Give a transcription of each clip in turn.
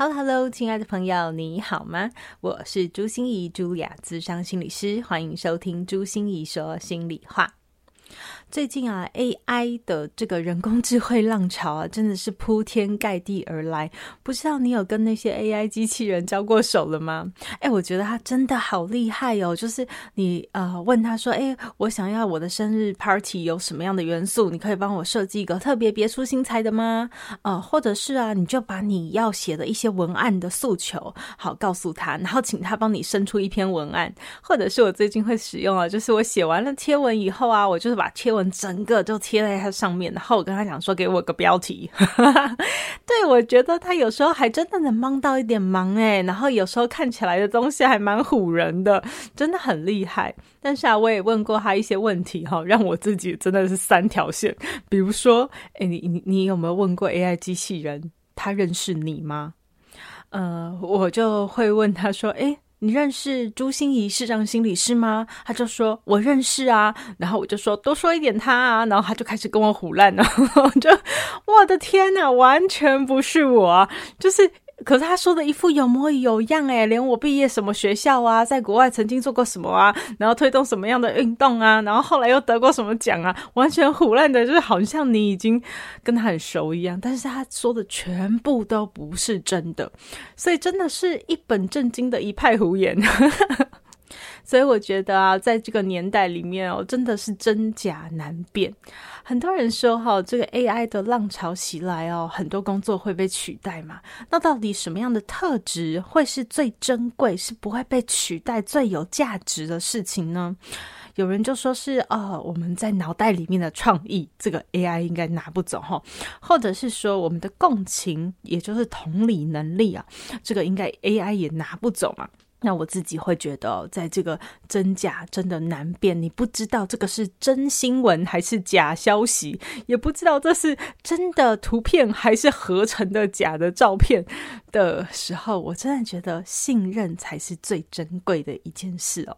Hello，Hello，亲爱的朋友，你好吗？我是朱芯仪，茱莉亚，咨商心理师，欢迎收听朱心怡说心里话。最近啊，AI 的这个人工智慧浪潮啊，真的是铺天盖地而来。不知道你有跟那些 AI 机器人交过手了吗？哎，我觉得他真的好厉害哦。就是你呃问他说，哎，我想要我的生日 party 有什么样的元素？你可以帮我设计一个特别别出心裁的吗？呃，或者是啊，你就把你要写的一些文案的诉求好告诉他，然后请他帮你生出一篇文案。或者是我最近会使用啊，就是我写完了贴文以后啊，我就是把贴文。整个就贴在他上面，然后我跟他讲说，给我个标题。对，我觉得他有时候还真的能帮到一点忙诶，然后有时候看起来的东西还蛮唬人的，真的很厉害。但是啊，我也问过他一些问题哈，让我自己真的是三条线。比如说，诶，你你你有没有问过 AI 机器人，他认识你吗？呃，我就会问他说，诶。你认识朱心仪市长心理师吗？他就说我认识啊，然后我就说多说一点他啊，然后他就开始跟我胡烂了，就我的天哪，完全不是我，就是。可是他说的一副有模有样诶，连我毕业什么学校啊，在国外曾经做过什么啊，然后推动什么样的运动啊，然后后来又得过什么奖啊，完全胡乱的，就是好像你已经跟他很熟一样。但是他说的全部都不是真的，所以真的是一本正经的一派胡言。所以我觉得啊，在这个年代里面哦，真的是真假难辨。很多人说哈，这个 AI 的浪潮袭来哦，很多工作会被取代嘛。那到底什么样的特质会是最珍贵，是不会被取代、最有价值的事情呢？有人就说是呃，我们在脑袋里面的创意，这个 AI 应该拿不走哈。或者是说我们的共情，也就是同理能力啊，这个应该 AI 也拿不走嘛。那我自己会觉得，在这个真假真的难辨，你不知道这个是真新闻还是假消息，也不知道这是真的图片还是合成的假的照片的时候，我真的觉得信任才是最珍贵的一件事哦。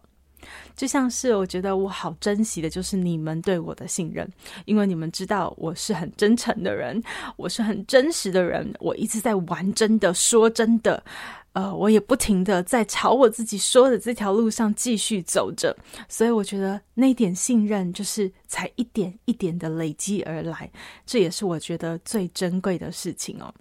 就像是我觉得我好珍惜的，就是你们对我的信任，因为你们知道我是很真诚的人，我是很真实的人，我一直在玩真的，说真的。呃，我也不停的在朝我自己说的这条路上继续走着，所以我觉得那点信任就是才一点一点的累积而来，这也是我觉得最珍贵的事情哦。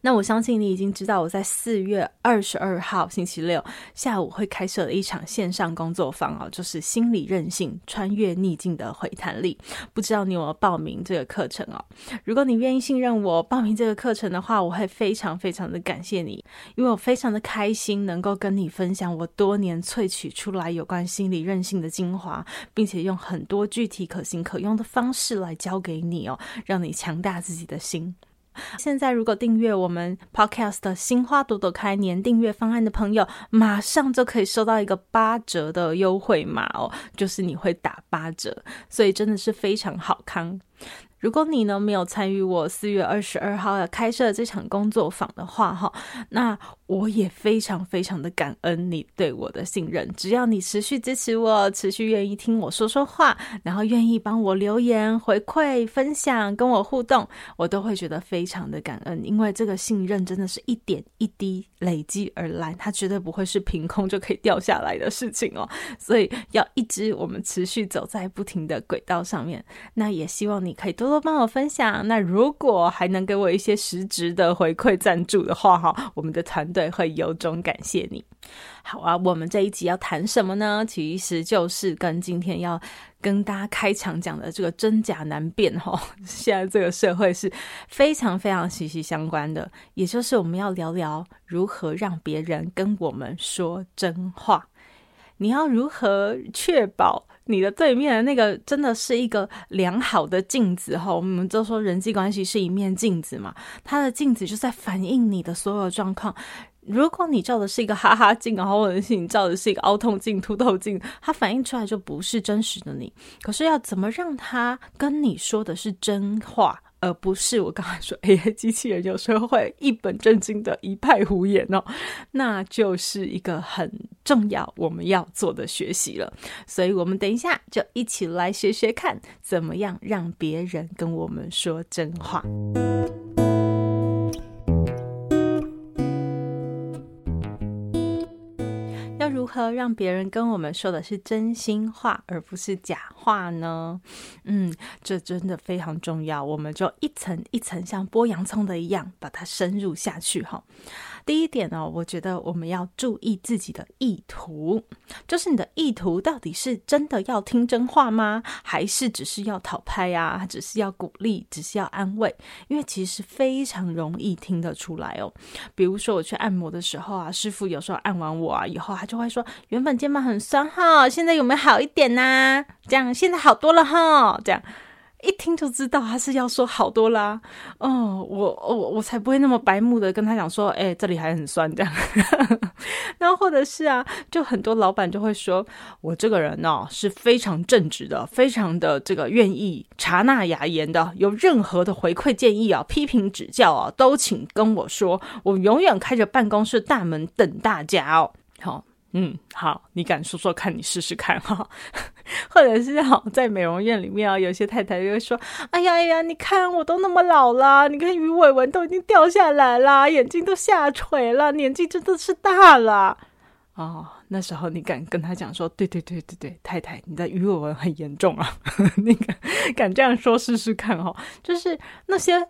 那我相信你已经知道，我在四月二十二号星期六下午会开设的一场线上工作坊哦，就是心理韧性穿越逆境的回弹力。不知道你有没有报名这个课程哦？如果你愿意信任我报名这个课程的话，我会非常非常的感谢你，因为我非常的开心能够跟你分享我多年萃取出来有关心理韧性的精华，并且用很多具体可行可用的方式来教给你哦，让你强大自己的心。现在，如果订阅我们 Podcast《的《新花朵朵开》年订阅方案的朋友，马上就可以收到一个八折的优惠码哦，就是你会打八折，所以真的是非常好康。如果你呢没有参与我四月二十二号要开设这场工作坊的话，哈，那我也非常非常的感恩你对我的信任。只要你持续支持我，持续愿意听我说说话，然后愿意帮我留言回馈、分享、跟我互动，我都会觉得非常的感恩。因为这个信任真的是一点一滴累积而来，它绝对不会是凭空就可以掉下来的事情哦。所以要一直我们持续走在不停的轨道上面。那也希望你可以多多。帮我分享，那如果还能给我一些实质的回馈赞助的话，哈，我们的团队会由衷感谢你。好啊，我们这一集要谈什么呢？其实就是跟今天要跟大家开场讲的这个真假难辨，哈，现在这个社会是非常非常息息相关的，也就是我们要聊聊如何让别人跟我们说真话。你要如何确保你的对面的那个真的是一个良好的镜子？哈，我们就说人际关系是一面镜子嘛，它的镜子就在反映你的所有状况。如果你照的是一个哈哈镜，然后或者是你照的是一个凹透镜、凸透镜，它反映出来就不是真实的你。可是要怎么让它跟你说的是真话，而不是我刚才说 AI 机器人有时候会一本正经的一派胡言哦，那就是一个很重要我们要做的学习了。所以我们等一下就一起来学学看，怎么样让别人跟我们说真话。何让别人跟我们说的是真心话，而不是假话呢？嗯，这真的非常重要。我们就一层一层像剥洋葱的一样，把它深入下去哈。第一点呢，我觉得我们要注意自己的意图，就是你的意图到底是真的要听真话吗？还是只是要讨拍啊？只是要鼓励，只是要安慰？因为其实非常容易听得出来哦。比如说我去按摩的时候啊，师傅有时候按完我啊以后，他就会说：“原本肩膀很酸哈，现在有没有好一点呐？这样现在好多了哈。”这样。一听就知道他是要说好多啦，哦，我我我才不会那么白目的跟他讲说，哎，这里还很酸这样。然后或者是啊，就很多老板就会说，我这个人呢、哦、是非常正直的，非常的这个愿意查纳雅言的，有任何的回馈建议啊、批评指教啊，都请跟我说，我永远开着办公室大门等大家哦。好。嗯，好，你敢说说看，你试试看哈，或者是好在美容院里面啊，有些太太就会说：“哎呀哎呀，你看我都那么老了，你看鱼尾纹都已经掉下来了，眼睛都下垂了，年纪真的是大了。”哦，那时候你敢跟他讲说：“对对对对对，太太，你的鱼尾纹很严重啊。” 你敢敢这样说试试看哈，就是那些。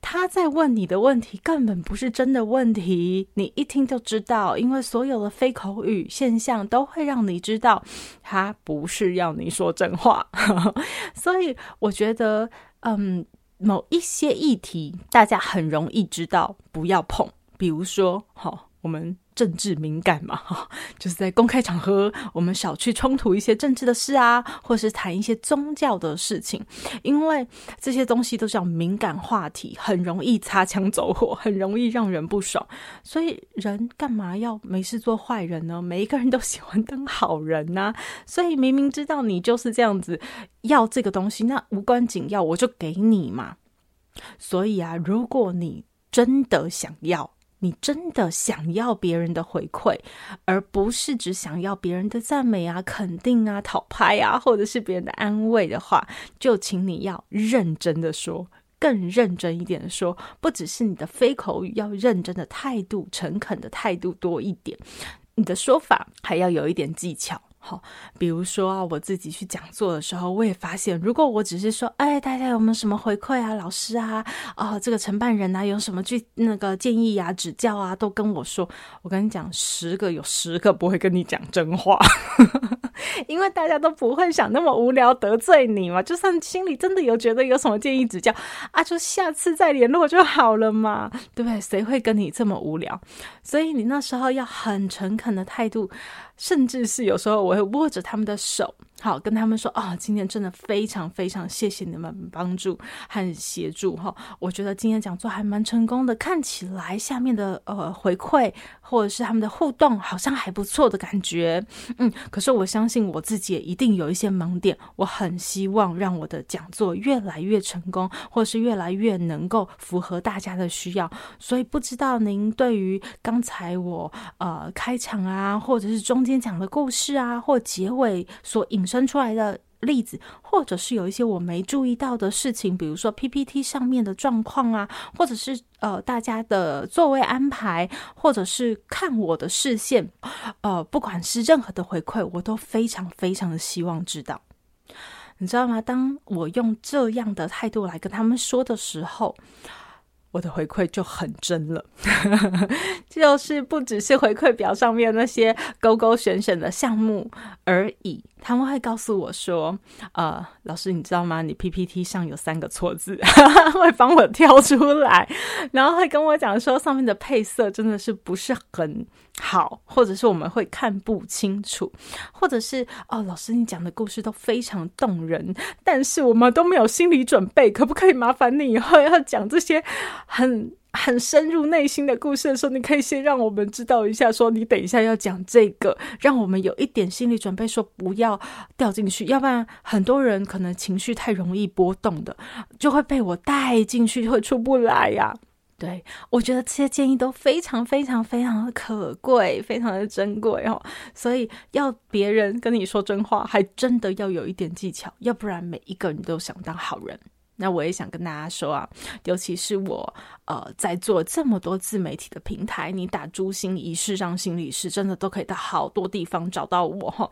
他在问你的问题根本不是真的问题，你一听就知道，因为所有的非口语现象都会让你知道，他不是要你说真话。所以我觉得，嗯，某一些议题大家很容易知道，不要碰，比如说，好，我们。政治敏感嘛，就是在公开场合，我们少去冲突一些政治的事啊，或是谈一些宗教的事情，因为这些东西都是要敏感话题，很容易擦枪走火，很容易让人不爽。所以人干嘛要没事做坏人呢？每一个人都喜欢当好人呐、啊。所以明明知道你就是这样子要这个东西，那无关紧要，我就给你嘛。所以啊，如果你真的想要。你真的想要别人的回馈，而不是只想要别人的赞美啊、肯定啊、讨拍啊，或者是别人的安慰的话，就请你要认真的说，更认真一点的说，不只是你的非口语要认真的态度、诚恳的态度多一点，你的说法还要有一点技巧。好，比如说啊，我自己去讲座的时候，我也发现，如果我只是说，哎，大家有没有什么回馈啊？老师啊，哦，这个承办人啊，有什么具那个建议啊、指教啊，都跟我说。我跟你讲，十个有十个不会跟你讲真话，因为大家都不会想那么无聊得罪你嘛。就算心里真的有觉得有什么建议指教啊，就下次再联络就好了嘛，对不对？谁会跟你这么无聊？所以你那时候要很诚恳的态度。甚至是有时候我会握着他们的手，好跟他们说啊、哦，今天真的非常非常谢谢你们帮助和协助哈，我觉得今天讲座还蛮成功的，看起来下面的呃回馈或者是他们的互动好像还不错的感觉，嗯，可是我相信我自己也一定有一些盲点，我很希望让我的讲座越来越成功，或是越来越能够符合大家的需要，所以不知道您对于刚才我呃开场啊，或者是中间。讲的故事啊，或结尾所引生出来的例子，或者是有一些我没注意到的事情，比如说 PPT 上面的状况啊，或者是呃大家的座位安排，或者是看我的视线，呃，不管是任何的回馈，我都非常非常的希望知道。你知道吗？当我用这样的态度来跟他们说的时候。我的回馈就很真了，就是不只是回馈表上面那些勾勾选选的项目而已。他们会告诉我说：“呃，老师，你知道吗？你 PPT 上有三个错字，会帮我挑出来，然后会跟我讲说上面的配色真的是不是很好，或者是我们会看不清楚，或者是哦，老师你讲的故事都非常动人，但是我们都没有心理准备，可不可以麻烦你以后要讲这些很很深入内心的故事的时候，你可以先让我们知道一下，说你等一下要讲这个，让我们有一点心理准备，说不要掉进去，要不然很多人可能情绪太容易波动的，就会被我带进去，会出不来呀。对，我觉得这些建议都非常非常非常的可贵，非常的珍贵哦。所以要别人跟你说真话，还真的要有一点技巧，要不然每一个人都想当好人。那我也想跟大家说啊，尤其是我呃在做这么多自媒体的平台，你打朱心仪视障心理师，真的都可以到好多地方找到我哈。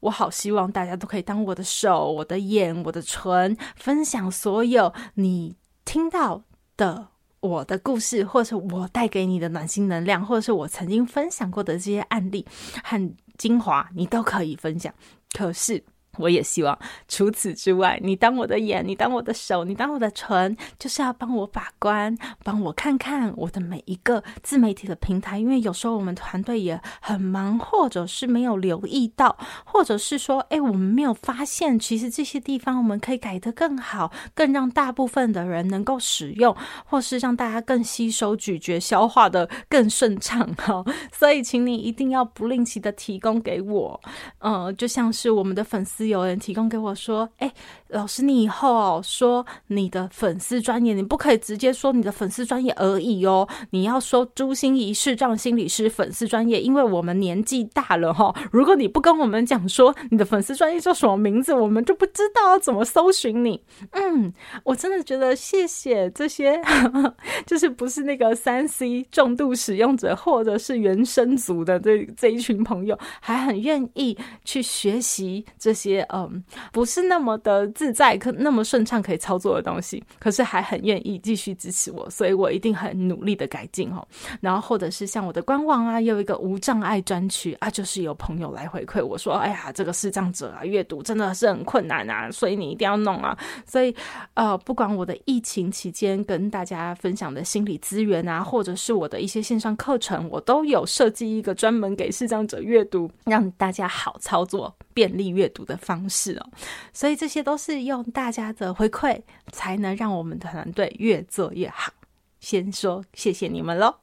我好希望大家都可以当我的手、我的眼、我的唇，分享所有你听到的我的故事，或是我带给你的暖心能量，或者是我曾经分享过的这些案例和精华，你都可以分享。可是。我也希望，除此之外，你当我的眼，你当我的手，你当我的唇，就是要帮我把关，帮我看看我的每一个自媒体的平台。因为有时候我们团队也很忙，或者是没有留意到，或者是说，哎，我们没有发现，其实这些地方我们可以改得更好，更让大部分的人能够使用，或是让大家更吸收、咀嚼、消化得更顺畅。哈，所以，请你一定要不吝惜的提供给我。嗯，就像是我们的粉丝。有人提供给我说：“哎，老师，你以后哦说你的粉丝专业，你不可以直接说你的粉丝专业而已哦，你要说朱心仪视障心理师粉丝专业，因为我们年纪大了哈。如果你不跟我们讲说你的粉丝专业叫什么名字，我们就不知道怎么搜寻你。嗯，我真的觉得谢谢这些，就是不是那个三 C 重度使用者，或者是原生族的这这一群朋友，还很愿意去学习这些。”些嗯，不是那么的自在，可那么顺畅可以操作的东西，可是还很愿意继续支持我，所以我一定很努力的改进哦。然后或者是像我的官网啊，有一个无障碍专区啊，就是有朋友来回馈我说，哎呀，这个视障者啊，阅读真的是很困难啊，所以你一定要弄啊。所以呃，不管我的疫情期间跟大家分享的心理资源啊，或者是我的一些线上课程，我都有设计一个专门给视障者阅读，让大家好操作。便利阅读的方式哦，所以这些都是用大家的回馈，才能让我们的团队越做越好。先说谢谢你们喽。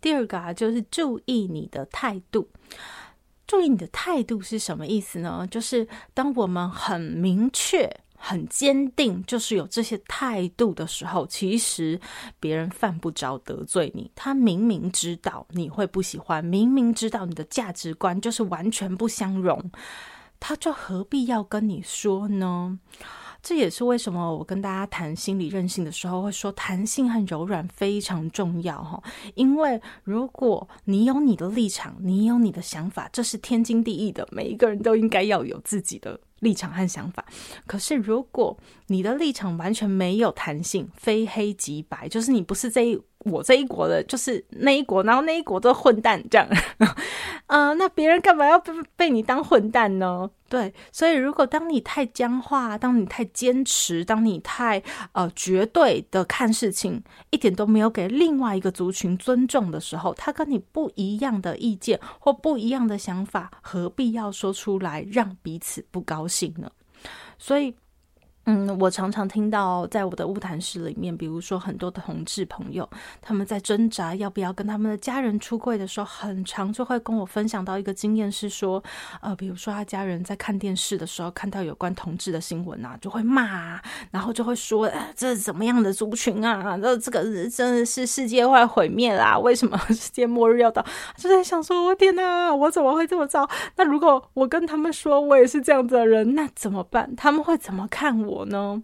第二个啊，就是注意你的态度。注意你的态度是什么意思呢？就是当我们很明确。很坚定，就是有这些态度的时候，其实别人犯不着得罪你。他明明知道你会不喜欢，明明知道你的价值观就是完全不相容，他就何必要跟你说呢？这也是为什么我跟大家谈心理韧性的时候会说，弹性和柔软非常重要哈。因为如果你有你的立场，你有你的想法，这是天经地义的，每一个人都应该要有自己的。立场和想法，可是如果你的立场完全没有弹性，非黑即白，就是你不是这一我这一国的，就是那一国，然后那一国都混蛋这样，啊、那别人干嘛要被被你当混蛋呢？对，所以如果当你太僵化，当你太坚持，当你太呃绝对的看事情，一点都没有给另外一个族群尊重的时候，他跟你不一样的意见或不一样的想法，何必要说出来让彼此不高兴呢？所以。嗯，我常常听到，在我的晤谈室里面，比如说很多的同志朋友，他们在挣扎要不要跟他们的家人出柜的时候，很常就会跟我分享到一个经验是说，呃，比如说他家人在看电视的时候看到有关同志的新闻啊，就会骂，然后就会说，这是怎么样的族群啊？这这个真的是世界快毁灭啦！为什么 世界末日要到？就在想说，我天哪，我怎么会这么糟？那如果我跟他们说我也是这样子的人，那怎么办？他们会怎么看我？呢，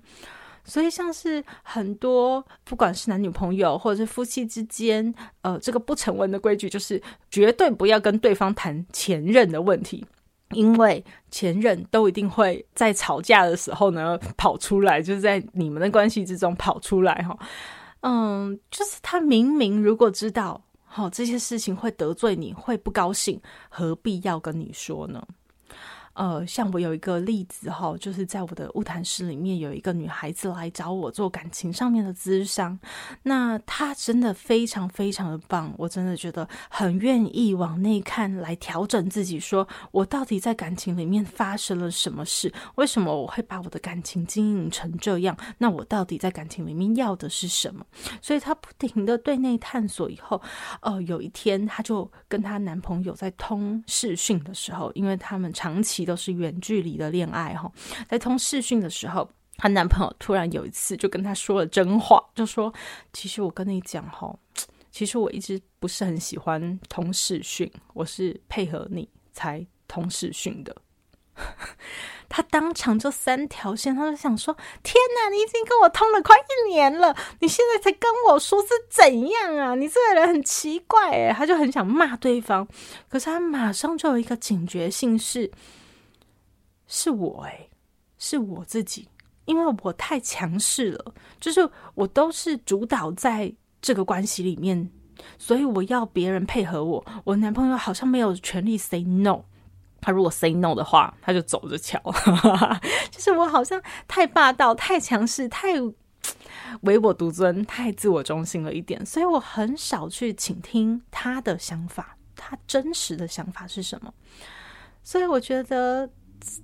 所以像是很多，不管是男女朋友或者是夫妻之间，呃，这个不成文的规矩就是绝对不要跟对方谈前任的问题，因为前任都一定会在吵架的时候呢跑出来，就是在你们的关系之中跑出来哈。嗯，就是他明明如果知道，好，这些事情会得罪你，会不高兴，何必要跟你说呢？呃，像我有一个例子哈，就是在我的物谈室里面有一个女孩子来找我做感情上面的咨商，那她真的非常非常的棒，我真的觉得很愿意往内看，来调整自己，说我到底在感情里面发生了什么事？为什么我会把我的感情经营成这样？那我到底在感情里面要的是什么？所以她不停的对内探索以后，呃，有一天她就跟她男朋友在通视讯的时候，因为他们长期。都是远距离的恋爱哈，在通视讯的时候，她男朋友突然有一次就跟她说了真话，就说：“其实我跟你讲哈，其实我一直不是很喜欢通视讯，我是配合你才通视讯的。”他当场就三条线，他就想说：“天哪，你已经跟我通了快一年了，你现在才跟我说是怎样啊？你这个人很奇怪诶。”他就很想骂对方，可是他马上就有一个警觉性。是是我哎、是我自己，因为我太强势了，就是我都是主导在这个关系里面，所以我要别人配合我。我男朋友好像没有权利 say no，他如果 say no 的话，他就走着瞧。就是我好像太霸道、太强势、太唯我独尊、太自我中心了一点，所以我很少去倾听他的想法，他真实的想法是什么。所以我觉得。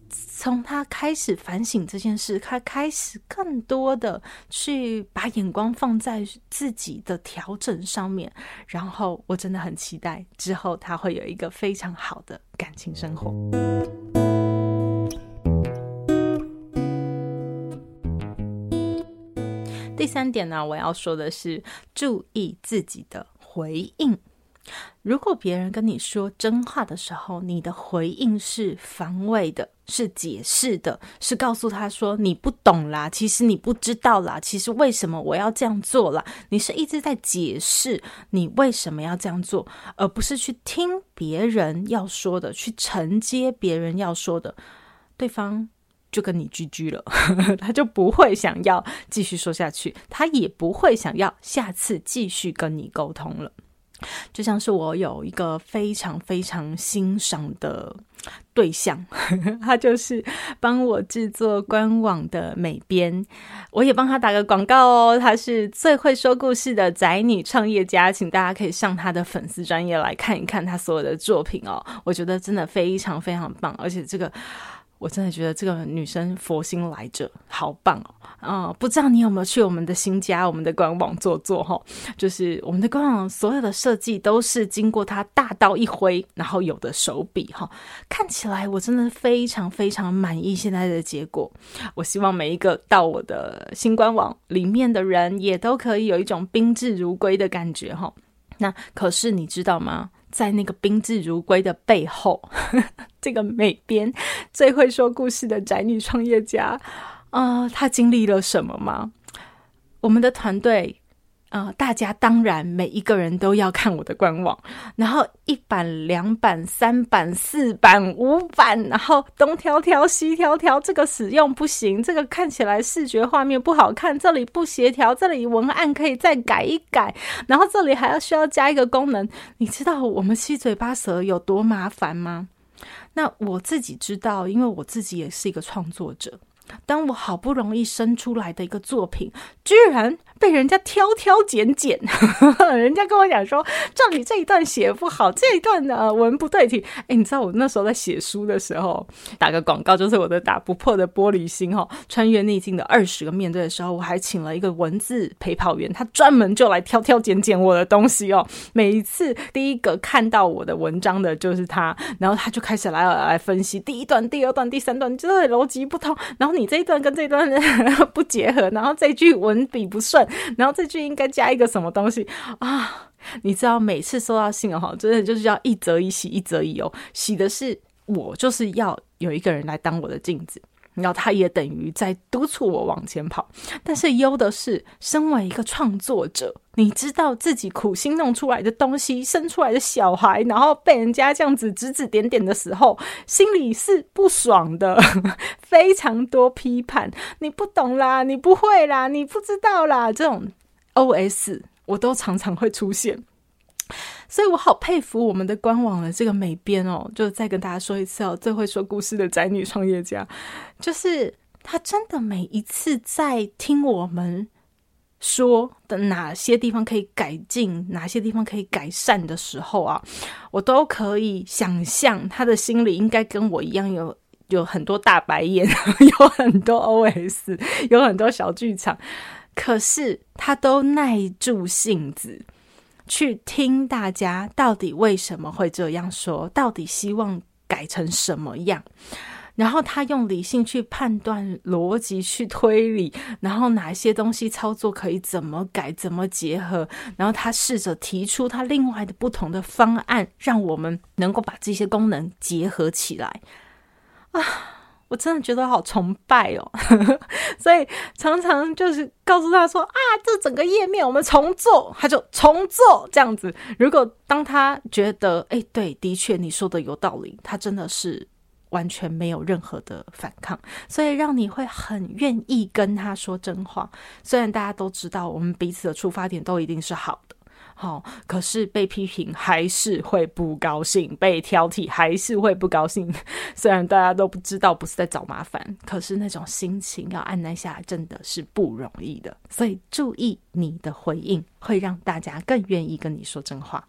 从他开始反省这件事，他开始更多的去把眼光放在自己的调整上面，然后我真的很期待之后他会有一个非常好的感情生活。第三点呢，我要说的是注意自己的回应。如果别人跟你说真话的时候，你的回应是防卫的，是解释的，是告诉他说你不懂啦，其实你不知道啦，其实为什么我要这样做啦？你是一直在解释你为什么要这样做，而不是去听别人要说的，去承接别人要说的，对方就跟你 GG 了，他就不会想要继续说下去，他也不会想要下次继续跟你沟通了。就像是我有一个非常非常欣赏的对象，他就是帮我制作官网的美编，我也帮他打个广告哦。他是最会说故事的宅女创业家，请大家可以上他的粉丝专业来看一看他所有的作品哦。我觉得真的非常非常棒，而且这个。我真的觉得这个女生佛心来着，好棒哦！啊、嗯，不知道你有没有去我们的新家、我们的官网做做哈？就是我们的官网所有的设计都是经过她大刀一挥，然后有的手笔哈，看起来我真的非常非常满意现在的结果。我希望每一个到我的新官网里面的人，也都可以有一种宾至如归的感觉哈。那可是你知道吗？在那个宾至如归的背后，这个美编最会说故事的宅女创业家啊，呃，她经历了什么吗？我们的团队。啊、大家当然每一个人都要看我的官网，然后一版、两版、三版、四版、五版，然后东挑挑、西挑挑，这个使用不行，这个看起来视觉画面不好看，这里不协调，这里文案可以再改一改，然后这里还要需要加一个功能，你知道我们七嘴八舌有多麻烦吗？那我自己知道，因为我自己也是一个创作者。当我好不容易生出来的一个作品，居然被人家挑挑拣拣，人家跟我讲说，照你这一段写不好，这一段的文不对题。哎，你知道我那时候在写书的时候，打个广告，就是我的打不破的玻璃心哈，穿越逆境的二十个面对的时候，我还请了一个文字陪跑员，他专门就来挑挑拣拣我的东西哦。每一次第一个看到我的文章的就是他，然后他就开始来来分析第一段、第二段、第三段，就是逻辑不通，然后你。这一段跟这一段 不结合，然后这句文笔不顺，然后这句应该加一个什么东西啊？你知道，每次收到信哦，真的就是要一则一喜，一则一忧。喜的是我就是要有一个人来当我的镜子。然后他也等于在督促我往前跑，但是忧的是，身为一个创作者，你知道自己苦心弄出来的东西，生出来的小孩，然后被人家这样子指指点点的时候，心里是不爽的，非常多批判，你不懂啦，你不会啦，你不知道啦，这种 OS 我都常常会出现。所以我好佩服我们的官网的这个美编哦，就再跟大家说一次哦，最会说故事的宅女创业家，就是他真的每一次在听我们说的哪些地方可以改进，哪些地方可以改善的时候啊，我都可以想象他的心里应该跟我一样有有很多大白眼，有很多 OS，有很多小剧场，可是他都耐住性子。去听大家到底为什么会这样说，到底希望改成什么样，然后他用理性去判断、逻辑去推理，然后哪些东西操作可以怎么改、怎么结合，然后他试着提出他另外的不同的方案，让我们能够把这些功能结合起来啊。我真的觉得好崇拜哦，所以常常就是告诉他说啊，这整个页面我们重做，他就重做这样子。如果当他觉得哎，对，的确你说的有道理，他真的是完全没有任何的反抗，所以让你会很愿意跟他说真话。虽然大家都知道，我们彼此的出发点都一定是好。好、哦，可是被批评还是会不高兴，被挑剔还是会不高兴。虽然大家都不知道不是在找麻烦，可是那种心情要按捺下来真的是不容易的。所以注意你的回应，会让大家更愿意跟你说真话。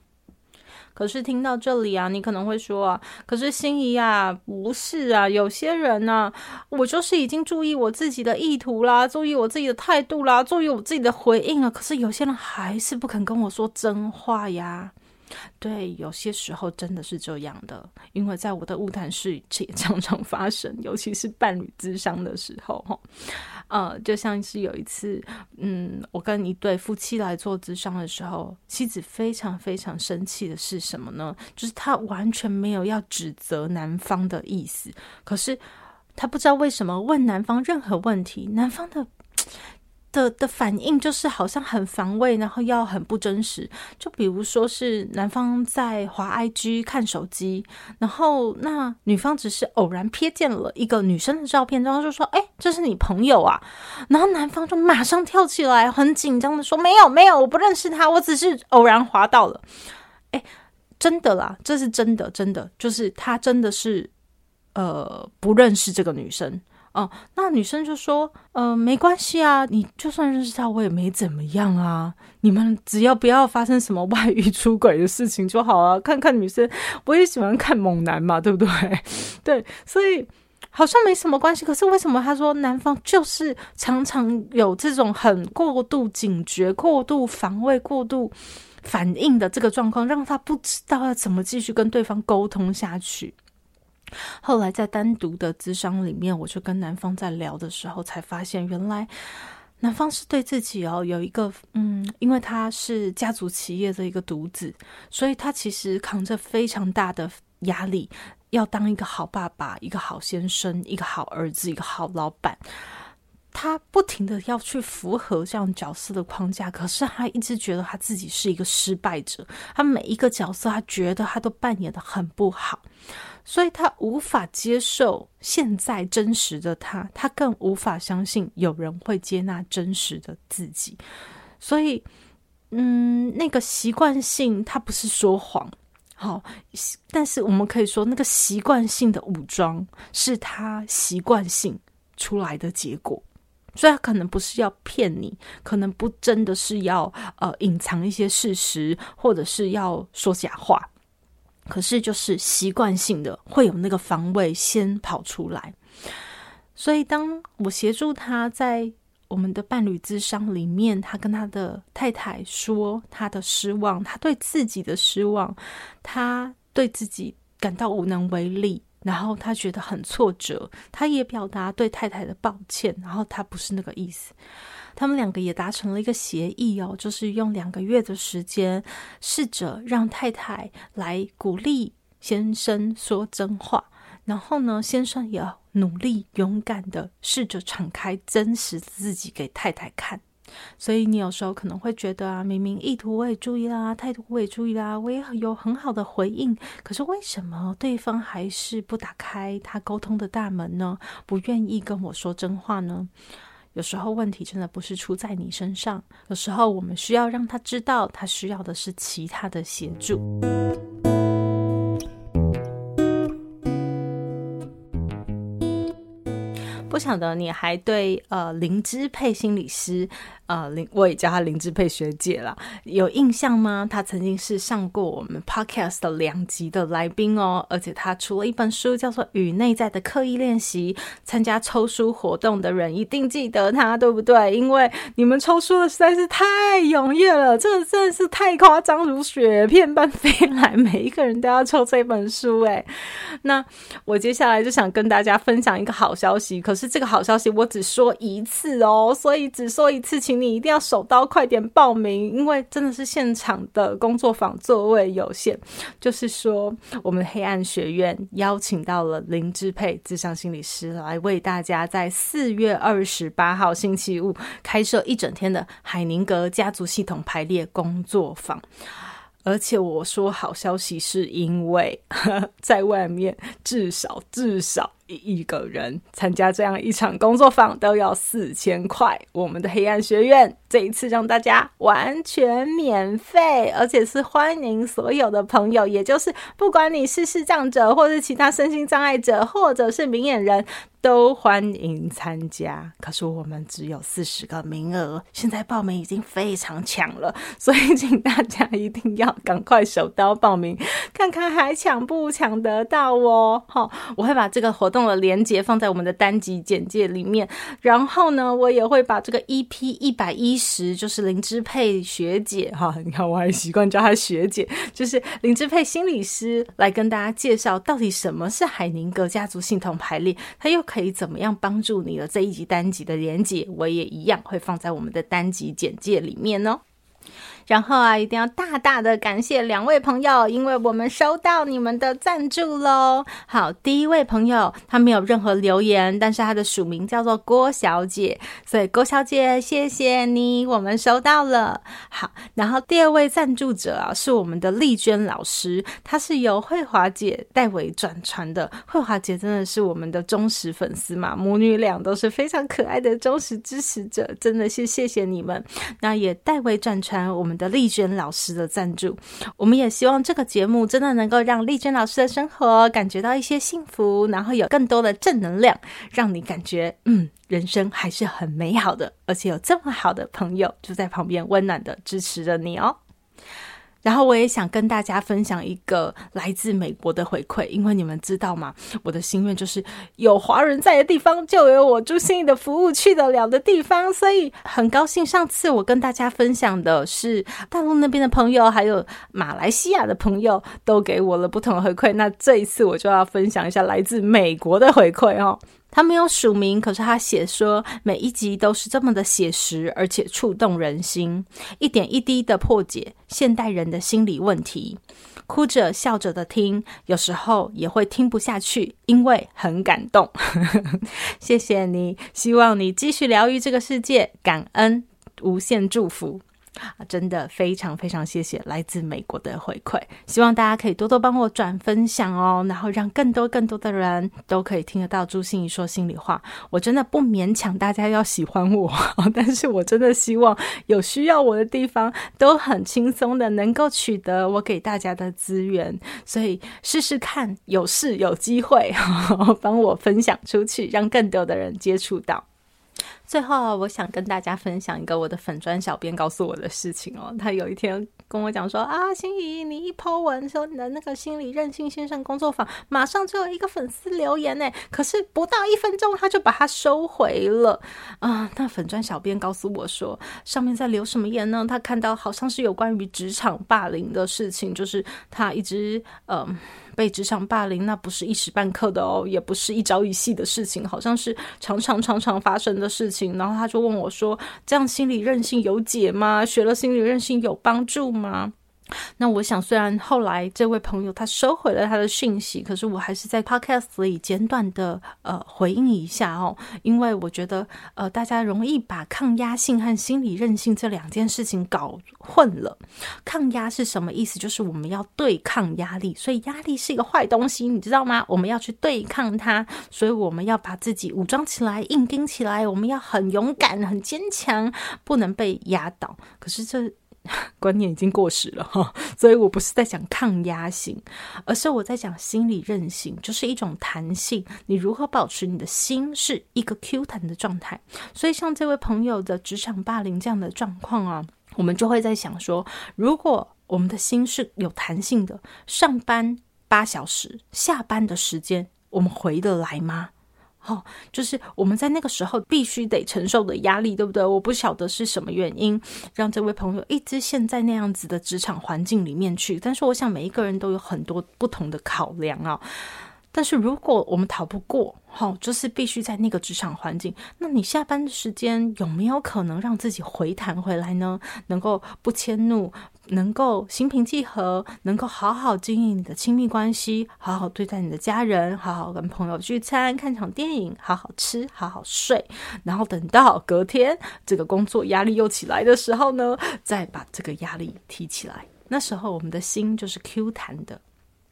可是听到这里啊，你可能会说啊，可是心怡啊，不是啊，有些人呢、我就是已经注意我自己的意图啦，注意我自己的态度啦，注意我自己的回应了，可是有些人还是不肯跟我说真话呀。对，有些时候真的是这样的，因为在我的物谈室也常常发生，尤其是伴侣咨商的时候，哈。呃，就像是有一次，嗯，我跟一对夫妻来做咨商的时候，妻子非常非常生气的是什么呢？就是她完全没有要指责男方的意思，可是她不知道为什么问男方任何问题，男方的。的的反应就是好像很防卫，然后要很不真实。就比如说是男方在滑 IG 看手机，然后那女方只是偶然瞥见了一个女生的照片，然后就说：“哎，这是你朋友啊？”然后男方就马上跳起来，很紧张的说：“没有，没有，我不认识他，我只是偶然滑到了。”哎，真的啦，这是真的，真的就是他真的是呃不认识这个女生。哦，那女生就说：“呃，没关系啊，你就算认识他，我也没怎么样啊。你们只要不要发生什么外遇出轨的事情就好啊。看看女生，我也喜欢看猛男嘛，对不对？对，所以好像没什么关系。可是为什么他说男方就是常常有这种很过度警觉、过度防卫、过度反应的这个状况，让他不知道要怎么继续跟对方沟通下去？”后来在单独的咨商里面，我就跟男方在聊的时候，才发现原来男方是对自己哦有一个嗯，因为他是家族企业的一个独子，所以他其实扛着非常大的压力，要当一个好爸爸、一个好先生、一个好儿子、一个好老板。他不停的要去符合这样角色的框架，可是他一直觉得他自己是一个失败者，他每一个角色他觉得他都扮演得很不好。所以他无法接受现在真实的他，他更无法相信有人会接纳真实的自己。所以，嗯，那个习惯性，他不是说谎，好，但是我们可以说，那个习惯性的武装是他习惯性出来的结果。所以他可能不是要骗你，可能不真的是要呃隐藏一些事实，或者是要说假话。可是，就是习惯性的会有那个防卫先跑出来，所以当我协助他在我们的伴侣之商里面，他跟他的太太说他的失望，他对自己的失望，他对自己感到无能为力，然后他觉得很挫折，他也表达对太太的抱歉，然后他不是那个意思。他们两个也达成了一个协议哦，就是用两个月的时间，试着让太太来鼓励先生说真话，然后呢，先生也要努力勇敢的试着敞开真实自己给太太看。所以你有时候可能会觉得啊，明明意图我也注意啦，态度我也注意啦，我也有很好的回应，可是为什么对方还是不打开他沟通的大门呢？不愿意跟我说真话呢？有时候问题真的不是出在你身上，有时候我们需要让他知道，他需要的是其他的协助。不晓得你还对呃灵芝配心理师。啊，林、我也叫她林志佩学姐了，有印象吗？她曾经是上过我们 podcast 的两集的来宾哦，而且她出了一本书，叫做《与内在的刻意练习》。参加抽书活动的人一定记得她，对不对？因为你们抽书的实在是太踊跃了，这个真的是太夸张，如雪片般飞来，每一个人都要抽这本书。哎，那我接下来就想跟大家分享一个好消息，可是这个好消息我只说一次哦，所以只说一次，请。你一定要手刀快点报名，因为真的是现场的工作坊座位有限。就是说，我们黑暗学院邀请到了林志佩智商心理师来为大家在四月二十八号星期五开设一整天的海宁格家族系统排列工作坊。而且我说好消息，是因为在外面至少至少。一个人参加这样一场工作坊都要四千块。我们的黑暗学院这一次让大家完全免费，而且是欢迎所有的朋友，也就是不管你是视障者，或是其他身心障碍者，或者是明眼人。都欢迎参加，可是我们只有四十个名额，现在报名已经非常抢了，所以请大家一定要赶快手刀报名，看看还抢不抢得到哦。好，我会把这个活动的链接放在我们的单集简介里面，然后呢，我也会把这个 EP 一百一十，就是林芝佩学姐哈，你看我还习惯叫她学姐，就是林芝佩心理师来跟大家介绍到底什么是海宁格家族系统排列，他又。可以怎么样帮助你的这一集单集的连接，我也一样会放在我们的单集简介里面哦。然后啊，一定要大大的感谢两位朋友，因为我们收到你们的赞助喽。好，第一位朋友他没有任何留言，但是他的署名叫做郭小姐，所以郭小姐谢谢你，我们收到了。好，然后第二位赞助者啊是我们的丽娟老师，她是由慧华姐代为转传的。慧华姐真的是我们的忠实粉丝嘛，母女俩都是非常可爱的忠实支持者，真的是谢谢你们。那也代为转传我们。的丽娟老师的赞助，我们也希望这个节目真的能够让丽娟老师的生活感觉到一些幸福，然后有更多的正能量，让你感觉嗯，人生还是很美好的，而且有这么好的朋友就在旁边温暖的支持着你哦。然后我也想跟大家分享一个来自美国的回馈，因为你们知道吗？我的心愿就是有华人在的地方，就有我朱心怡的服务去得了的地方，所以很高兴上次我跟大家分享的是大陆那边的朋友，还有马来西亚的朋友都给我了不同的回馈。那这一次我就要分享一下来自美国的回馈哦。他没有署名，可是他写说每一集都是这么的写实，而且触动人心，一点一滴的破解现代人的心理问题，哭着笑着的听，有时候也会听不下去，因为很感动。谢谢你，希望你继续疗愈这个世界，感恩，无限祝福。啊，真的非常非常谢谢来自美国的回馈，希望大家可以多多帮我转分享哦，然后让更多更多的人都可以听得到朱心怡说心里话。我真的不勉强大家要喜欢我，但是我真的希望有需要我的地方都很轻松的能够取得我给大家的资源，所以试试看，有事有机会 帮我分享出去，让更多的人接触到。最后，我想跟大家分享一个我的粉专小编告诉我的事情哦。他有一天跟我讲说：“啊，心怡，你一 po 文说你的那个心理韧性线上工作坊，马上就有一个粉丝留言呢。可是不到一分钟，他就把它收回了啊。”那粉专小编告诉我说，上面在留什么言呢？他看到好像是有关于职场霸凌的事情，就是他一直嗯。被职场霸凌，那不是一时半刻的哦，也不是一朝一夕的事情，好像是常常常常发生的事情。然后他就问我说：“这样心理韧性有解吗？学了心理韧性有帮助吗？”那我想，虽然后来这位朋友他收回了他的讯息，可是我还是在 Podcast 里简短的呃回应一下哦，因为我觉得呃大家容易把抗压性和心理韧性这两件事情搞混了。抗压是什么意思？就是我们要对抗压力，所以压力是一个坏东西，你知道吗？我们要去对抗它，所以我们要把自己武装起来，硬撑起来，我们要很勇敢、很坚强，不能被压倒。可是这。观念已经过时了哈，所以我不是在讲抗压性，而是我在讲心理韧性，就是一种弹性。你如何保持你的心是一个 Q 弹的状态？所以像这位朋友的职场霸凌这样的状况啊，我们就会在想说，如果我们的心是有弹性的，上班八小时，下班的时间我们回得来吗？哦，就是我们在那个时候必须得承受的压力，对不对？我不晓得是什么原因让这位朋友一直陷在那样子的职场环境里面去。但是，我想每一个人都有很多不同的考量啊。但是，如果我们逃不过，好、哦，就是必须在那个职场环境，那你下班的时间有没有可能让自己回弹回来呢？能够不迁怒？能够心平气和，能够好好经营你的亲密关系，好好对待你的家人，好好跟朋友聚餐、看场电影，好好吃，好好睡，然后等到隔天这个工作压力又起来的时候呢，再把这个压力提起来。那时候我们的心就是 Q 弹的。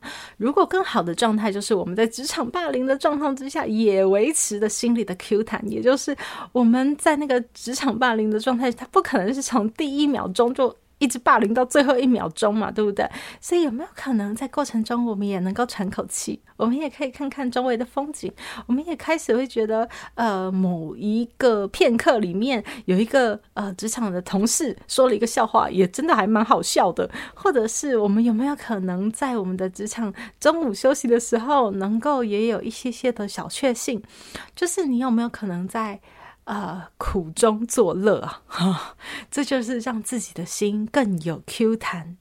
如果更好的状态就是我们在职场霸凌的状况之下也维持的心理的 Q 弹，也就是我们在那个职场霸凌的状态，它不可能是从第一秒钟就。一直霸凌到最后一秒钟嘛，对不对？所以有没有可能在过程中，我们也能够喘口气？我们也可以看看周围的风景。我们也开始会觉得，呃，某一个片刻里面有一个呃职场的同事说了一个笑话，也真的还蛮好笑的。或者是我们有没有可能在我们的职场中午休息的时候，能够也有一些些的小确幸？就是你有没有可能在？呃，苦中作乐啊，这就是让自己的心更有 Q 弹，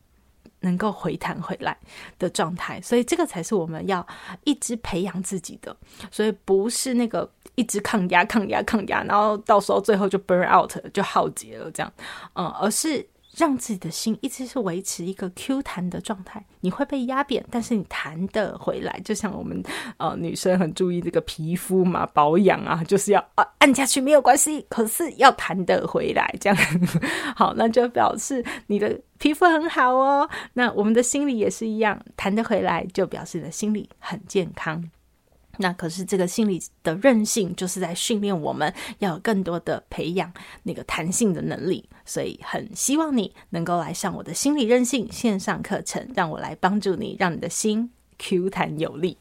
能够回弹回来的状态。所以这个才是我们要一直培养自己的。所以不是那个一直抗压、抗压、抗压，然后到时候最后就 burn out 就耗竭了这样，嗯，而是。让自己的心一直是维持一个 Q 弹的状态，你会被压扁，但是你弹得回来。就像我们呃女生很注意这个皮肤嘛，保养啊，就是要啊按下去没有关系，可是要弹得回来，这样 好，那就表示你的皮肤很好哦。那我们的心理也是一样，弹得回来就表示你的心理很健康。那可是这个心理的韧性，就是在训练我们要有更多的培养那个弹性的能力，所以很希望你能够来上我的心理韧性线上课程，让我来帮助你，让你的心 Q 弹有力。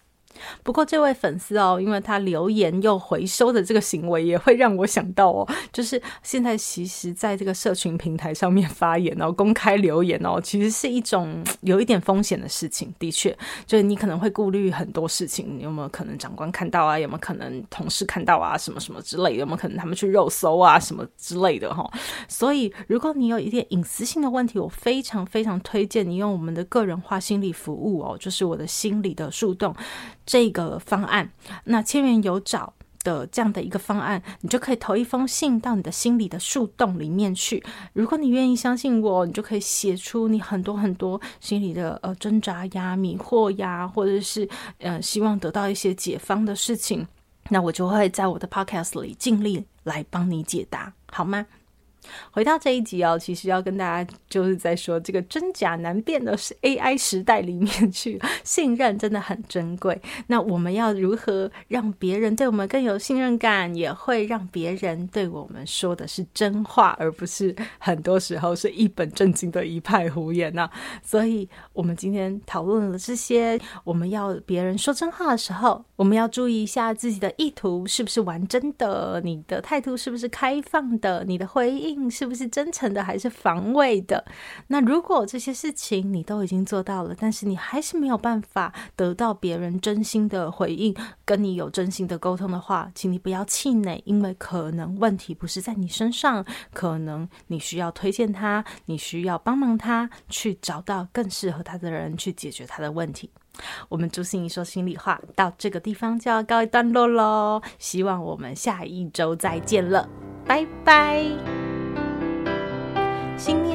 不过这位粉丝哦，因为他留言又回收的这个行为，也会让我想到哦，就是现在其实在这个社群平台上面发言哦，公开留言哦，其实是一种有一点风险的事情。的确，就是你可能会顾虑很多事情，有没有可能长官看到啊？有没有可能同事看到啊？什么什么之类的？有没有可能他们去肉搜啊？什么之类的哈、哦？所以，如果你有一点隐私性的问题，我非常非常推荐你用我们的个人化心理服务哦，就是我的心理的树洞。这个方案，那千元有找的这样的一个方案，你就可以投一封信到你的心里的树洞里面去。如果你愿意相信我，你就可以写出你很多很多心里的呃挣扎呀、迷惑呀，或者是呃希望得到一些解方的事情。那我就会在我的 podcast 里尽力来帮你解答，好吗？回到这一集哦，其实要跟大家就是在说这个真假难辨的是 AI 时代里面 去，信任真的很珍贵。那我们要如何让别人对我们更有信任感，也会让别人对我们说的是真话，而不是很多时候是一本正经的一派胡言呢？所以，我们今天讨论了这些，我们要别人说真话的时候，我们要注意一下自己的意图是不是玩真的，你的态度是不是开放的，你的回应。是不是真诚的还是防卫的？那如果这些事情你都已经做到了，但是你还是没有办法得到别人真心的回应，跟你有真心的沟通的话，请你不要气馁，因为可能问题不是在你身上，可能你需要推荐他，你需要帮忙他去找到更适合他的人去解决他的问题。我们朱心怡说心里话到这个地方就要告一段落喽，希望我们下一周再见了，拜拜。